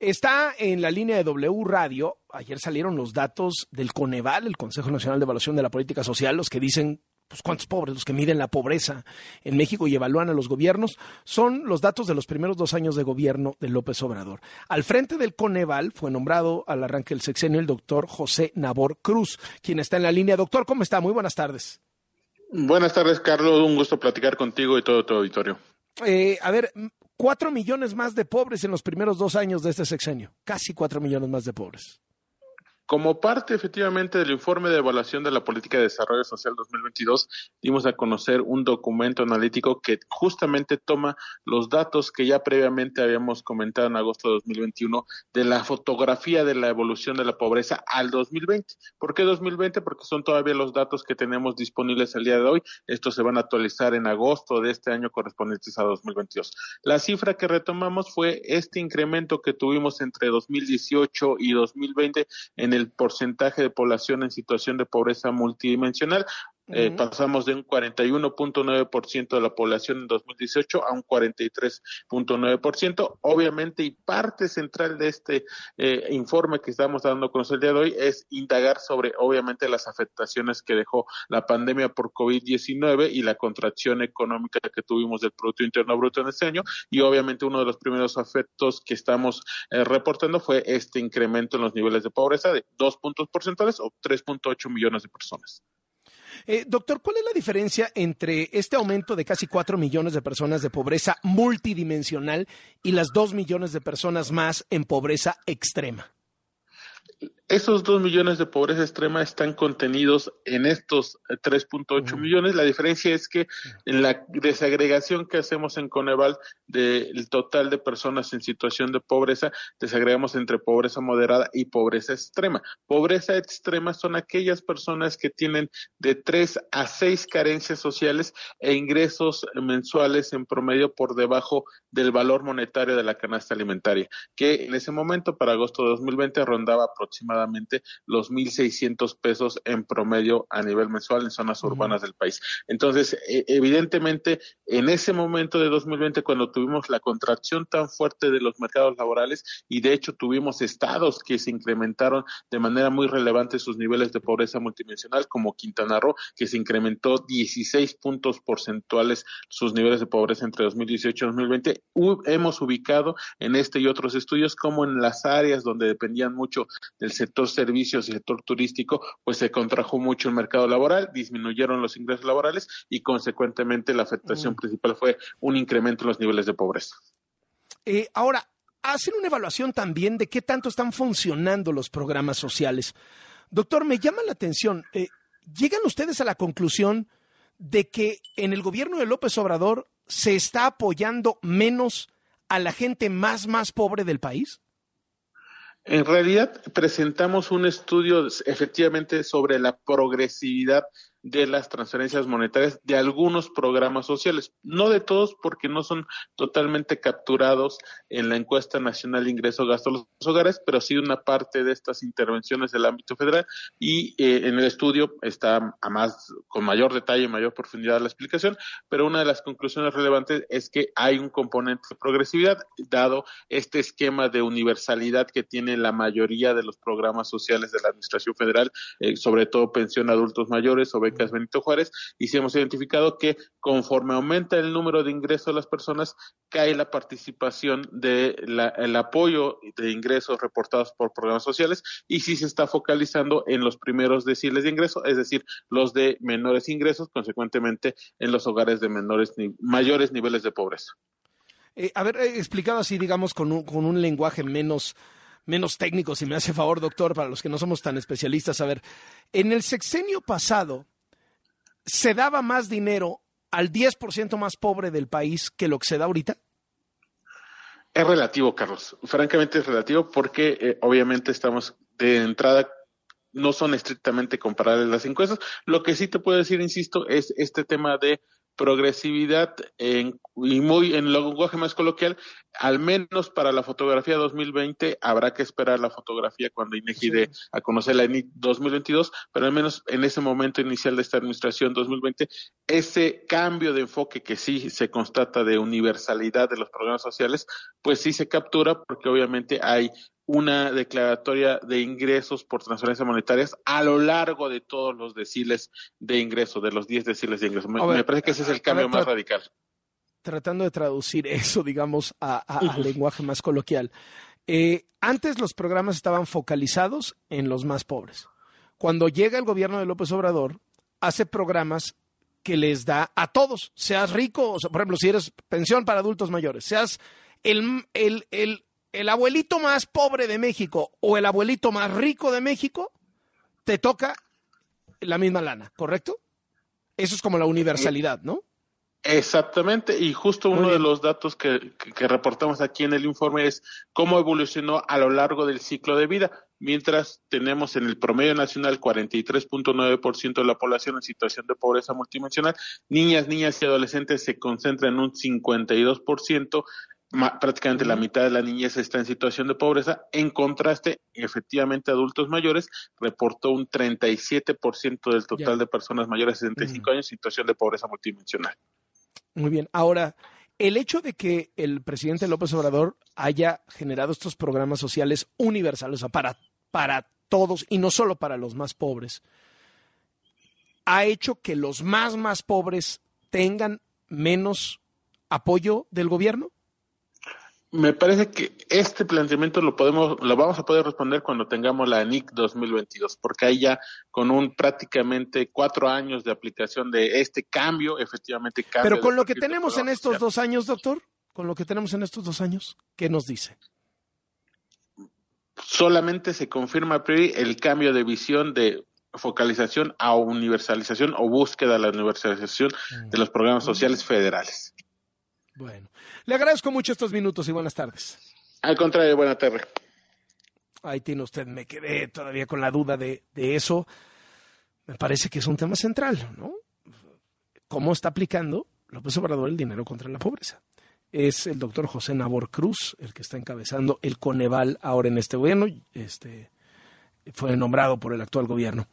Está en la línea de W Radio. Ayer salieron los datos del Coneval, el Consejo Nacional de Evaluación de la Política Social, los que dicen pues cuántos pobres, los que miden la pobreza en México y evalúan a los gobiernos, son los datos de los primeros dos años de gobierno de López Obrador. Al frente del Coneval fue nombrado al arranque del sexenio el doctor José Nabor Cruz, quien está en la línea. Doctor, ¿cómo está? Muy buenas tardes. Buenas tardes, Carlos. Un gusto platicar contigo y todo tu auditorio. Eh, a ver, cuatro millones más de pobres en los primeros dos años de este sexenio. Casi cuatro millones más de pobres. Como parte efectivamente del informe de evaluación de la política de desarrollo social 2022, dimos a conocer un documento analítico que justamente toma los datos que ya previamente habíamos comentado en agosto de 2021 de la fotografía de la evolución de la pobreza al 2020. ¿Por qué 2020? Porque son todavía los datos que tenemos disponibles el día de hoy. Estos se van a actualizar en agosto de este año correspondientes a 2022. La cifra que retomamos fue este incremento que tuvimos entre 2018 y 2020 en el el porcentaje de población en situación de pobreza multidimensional. Eh, pasamos de un 41.9% de la población en 2018 a un 43.9%. Obviamente, y parte central de este eh, informe que estamos dando a conocer el día de hoy es indagar sobre, obviamente, las afectaciones que dejó la pandemia por COVID-19 y la contracción económica que tuvimos del Producto Interno Bruto en este año. Y obviamente, uno de los primeros efectos que estamos eh, reportando fue este incremento en los niveles de pobreza de dos puntos porcentuales o 3.8 millones de personas. Eh, doctor, ¿cuál es la diferencia entre este aumento de casi cuatro millones de personas de pobreza multidimensional y las dos millones de personas más en pobreza extrema? Esos dos millones de pobreza extrema están contenidos en estos 3.8 millones. La diferencia es que en la desagregación que hacemos en Coneval del total de personas en situación de pobreza, desagregamos entre pobreza moderada y pobreza extrema. Pobreza extrema son aquellas personas que tienen de tres a seis carencias sociales e ingresos mensuales en promedio por debajo del valor monetario de la canasta alimentaria, que en ese momento, para agosto de 2020, rondaba aproximadamente los 1.600 pesos en promedio a nivel mensual en zonas urbanas del país. Entonces, e, evidentemente, en ese momento de 2020, cuando tuvimos la contracción tan fuerte de los mercados laborales y de hecho tuvimos estados que se incrementaron de manera muy relevante sus niveles de pobreza multidimensional, como Quintana Roo, que se incrementó 16 puntos porcentuales sus niveles de pobreza entre 2018 y 2020, hemos ubicado en este y otros estudios como en las áreas donde dependían mucho del sector sector servicios y sector turístico, pues se contrajo mucho el mercado laboral, disminuyeron los ingresos laborales y consecuentemente la afectación mm. principal fue un incremento en los niveles de pobreza. Eh, ahora, hacen una evaluación también de qué tanto están funcionando los programas sociales. Doctor, me llama la atención, eh, ¿llegan ustedes a la conclusión de que en el gobierno de López Obrador se está apoyando menos a la gente más, más pobre del país? En realidad presentamos un estudio efectivamente sobre la progresividad de las transferencias monetarias de algunos programas sociales, no de todos porque no son totalmente capturados en la encuesta nacional de ingreso gasto de los hogares, pero sí una parte de estas intervenciones del ámbito federal. Y eh, en el estudio está a más con mayor detalle mayor profundidad la explicación, pero una de las conclusiones relevantes es que hay un componente de progresividad dado este esquema de universalidad que tiene la mayoría de los programas sociales de la administración federal, eh, sobre todo pensión a adultos mayores o Benito Juárez, y si hemos identificado que conforme aumenta el número de ingresos de las personas, cae la participación del apoyo de ingresos reportados por programas sociales y si se está focalizando en los primeros deciles de ingreso, es decir, los de menores ingresos, consecuentemente en los hogares de menores ni mayores niveles de pobreza. Eh, a ver, eh, explicado así, digamos, con un, con un lenguaje menos menos técnico, si me hace favor, doctor, para los que no somos tan especialistas. A ver, en el sexenio pasado, se daba más dinero al 10% más pobre del país que lo que se da ahorita? Es relativo, Carlos. Francamente es relativo porque eh, obviamente estamos de entrada no son estrictamente comparables las encuestas. Lo que sí te puedo decir, insisto, es este tema de progresividad en, y muy en lenguaje más coloquial, al menos para la fotografía 2020 habrá que esperar la fotografía cuando INEGI dé a conocer la ENI 2022, pero al menos en ese momento inicial de esta administración 2020, ese cambio de enfoque que sí se constata de universalidad de los programas sociales, pues sí se captura porque obviamente hay una declaratoria de ingresos por transferencias monetarias a lo largo de todos los deciles de ingreso, de los 10 deciles de ingreso. Me, parece que ese es el cambio más radical. Tratando de traducir eso, digamos, a, al lenguaje más coloquial. Eh, antes los programas estaban focalizados en los más pobres. Cuando llega el gobierno de López Obrador, hace programas que les da a todos, seas rico, o por ejemplo, si eres pensión para adultos mayores, seas el, el, el el abuelito más pobre de México o el abuelito más rico de México, te toca la misma lana, ¿correcto? Eso es como la universalidad, ¿no? Exactamente, y justo uno de los datos que, reportamos aquí en el informe es cómo evolucionó a lo largo del ciclo de vida, mientras tenemos en el promedio nacional 43.9% de la población en situación de pobreza multidimensional, niñas, niñas y adolescentes se concentran en un 52%, prácticamente la mitad de la niñez está en situación de pobreza. En contraste, efectivamente, adultos mayores reportó un 37% del total de personas mayores de 65 años en situación de pobreza multidimensional. Muy bien. Ahora, el hecho de que el presidente López Obrador haya generado estos programas sociales universales, o sea, para, para todos y no solo para los más pobres, ha hecho que los más, más pobres tengan menos apoyo del gobierno? Me parece que este planteamiento lo podemos, lo vamos a poder responder cuando tengamos la NIC 2022, porque ahí ya con un prácticamente cuatro años de aplicación de este cambio, efectivamente cambia. Pero con lo que tenemos en estos dos años, doctor, con lo que tenemos en estos dos años, ¿qué nos dice? Solamente se confirma el cambio de visión de focalización a universalización o búsqueda de la universalización de los programas sociales federales. Bueno, le agradezco mucho estos minutos y buenas tardes. Al contrario, buenas tardes. Ahí tiene usted, me quedé todavía con la duda de, de eso. Me parece que es un tema central, ¿no? ¿Cómo está aplicando López Obrador el dinero contra la pobreza? Es el doctor José Nabor Cruz el que está encabezando el Coneval ahora en este gobierno. Este, fue nombrado por el actual gobierno.